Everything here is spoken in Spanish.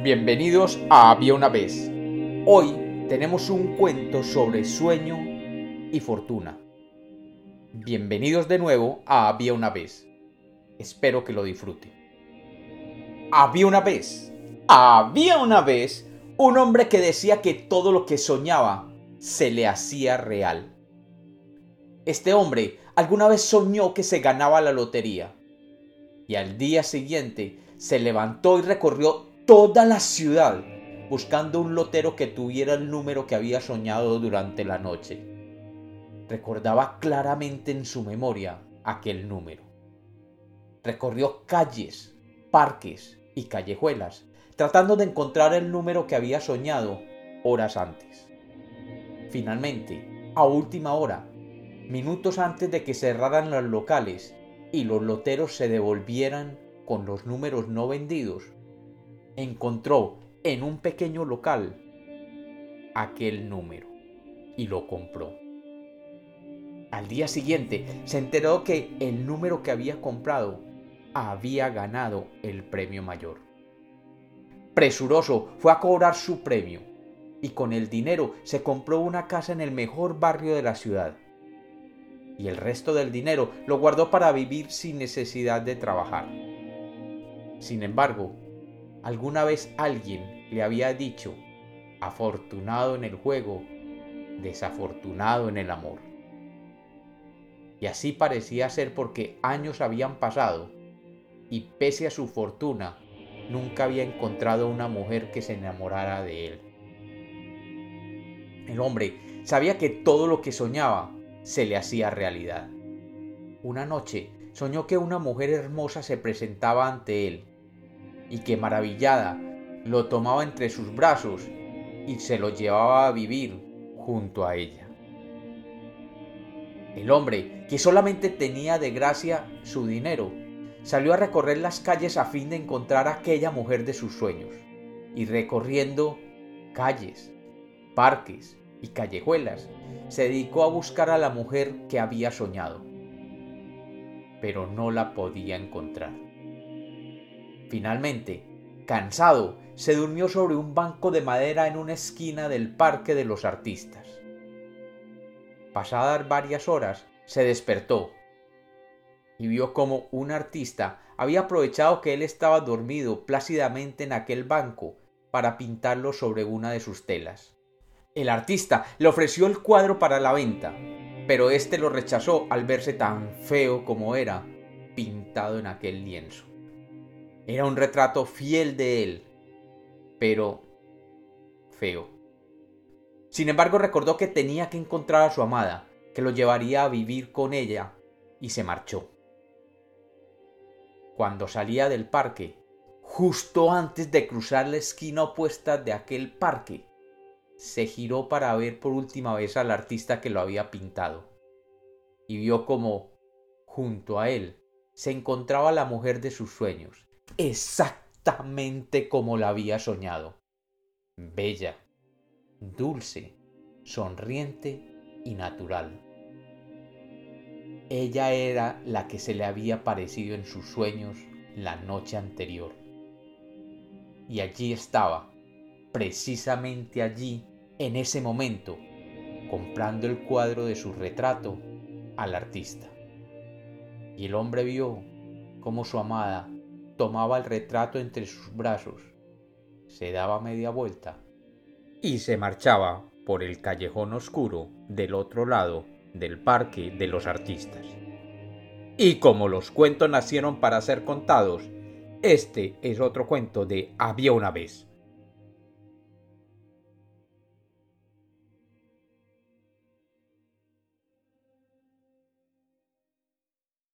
Bienvenidos a Había una vez. Hoy tenemos un cuento sobre sueño y fortuna. Bienvenidos de nuevo a Había una vez. Espero que lo disfruten. Había una vez, había una vez un hombre que decía que todo lo que soñaba se le hacía real. Este hombre alguna vez soñó que se ganaba la lotería y al día siguiente se levantó y recorrió toda la ciudad buscando un lotero que tuviera el número que había soñado durante la noche. Recordaba claramente en su memoria aquel número. Recorrió calles, parques y callejuelas, tratando de encontrar el número que había soñado horas antes. Finalmente, a última hora, minutos antes de que cerraran los locales y los loteros se devolvieran con los números no vendidos, encontró en un pequeño local aquel número y lo compró. Al día siguiente se enteró que el número que había comprado había ganado el premio mayor. Presuroso fue a cobrar su premio y con el dinero se compró una casa en el mejor barrio de la ciudad. Y el resto del dinero lo guardó para vivir sin necesidad de trabajar. Sin embargo, Alguna vez alguien le había dicho, afortunado en el juego, desafortunado en el amor. Y así parecía ser porque años habían pasado y pese a su fortuna, nunca había encontrado una mujer que se enamorara de él. El hombre sabía que todo lo que soñaba se le hacía realidad. Una noche soñó que una mujer hermosa se presentaba ante él y que maravillada lo tomaba entre sus brazos y se lo llevaba a vivir junto a ella. El hombre, que solamente tenía de gracia su dinero, salió a recorrer las calles a fin de encontrar a aquella mujer de sus sueños, y recorriendo calles, parques y callejuelas, se dedicó a buscar a la mujer que había soñado, pero no la podía encontrar. Finalmente, cansado, se durmió sobre un banco de madera en una esquina del Parque de los Artistas. Pasadas varias horas, se despertó y vio como un artista había aprovechado que él estaba dormido plácidamente en aquel banco para pintarlo sobre una de sus telas. El artista le ofreció el cuadro para la venta, pero éste lo rechazó al verse tan feo como era pintado en aquel lienzo. Era un retrato fiel de él, pero feo. Sin embargo, recordó que tenía que encontrar a su amada, que lo llevaría a vivir con ella, y se marchó. Cuando salía del parque, justo antes de cruzar la esquina opuesta de aquel parque, se giró para ver por última vez al artista que lo había pintado, y vio como, junto a él, se encontraba la mujer de sus sueños, exactamente como la había soñado. Bella, dulce, sonriente y natural. Ella era la que se le había parecido en sus sueños la noche anterior. Y allí estaba, precisamente allí, en ese momento, comprando el cuadro de su retrato al artista. Y el hombre vio cómo su amada tomaba el retrato entre sus brazos, se daba media vuelta y se marchaba por el callejón oscuro del otro lado del Parque de los Artistas. Y como los cuentos nacieron para ser contados, este es otro cuento de Había una vez.